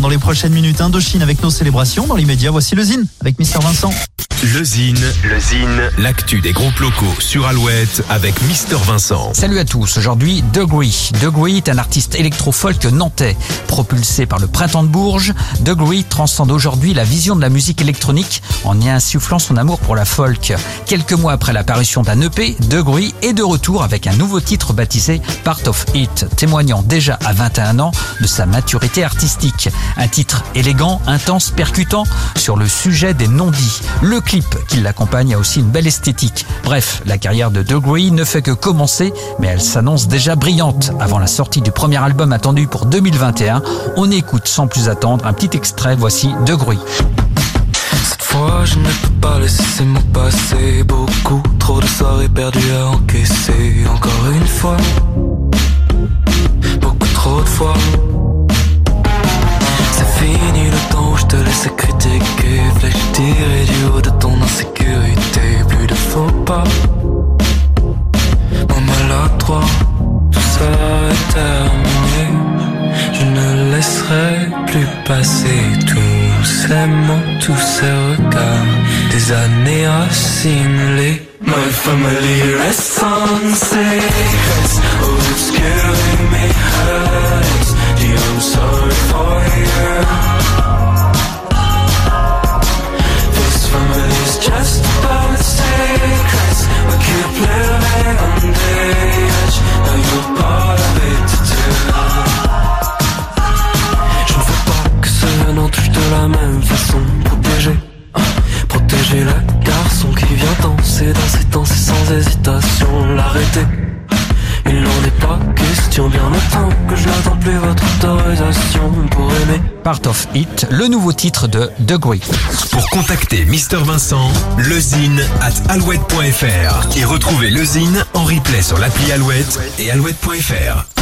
dans les prochaines minutes Indochine avec nos célébrations. Dans l'immédiat, voici le Zine avec Mister Vincent. Le Zine, le Zine, l'actu des groupes locaux sur Alouette avec Mister Vincent. Salut à tous, aujourd'hui Degree. Degree est un artiste électro-folk nantais. Propulsé par le printemps de Bourges, Degree transcende aujourd'hui la vision de la musique électronique en y insufflant son amour pour la folk. Quelques mois après l'apparition d'un EP, Degree est de retour avec un nouveau titre baptisé Part of It, témoignant déjà à 21 ans de sa maturité artistique. Un titre élégant, intense, percutant sur le sujet des non-dits. Le clip qui l'accompagne a aussi une belle esthétique. Bref, la carrière de Degree ne fait que commencer, mais elle s'annonce déjà brillante. Avant la sortie du premier album attendu pour 2021, on écoute sans plus attendre un petit extrait, voici Degree. Cette fois, je ne peux pas laisser mots passer. Beaucoup trop de soirées perdues à encaisser. Encore une fois, beaucoup trop de fois. C'est fini le temps je te laissais critiquer. Mots, tous ces regards. Des années à simuler. My family rests on secrets, obscuring me hurts. Gee, I'm sorry for you. This family's just sans hésitation. L'arrêter, il n'en est pas question. Bien longtemps que je n'attends plus votre autorisation pour aimer. Part of It, le nouveau titre de Degree. Pour contacter Mister Vincent, lezine at alouette.fr et retrouver le Zine en replay sur l'appli Alouette et alouette.fr.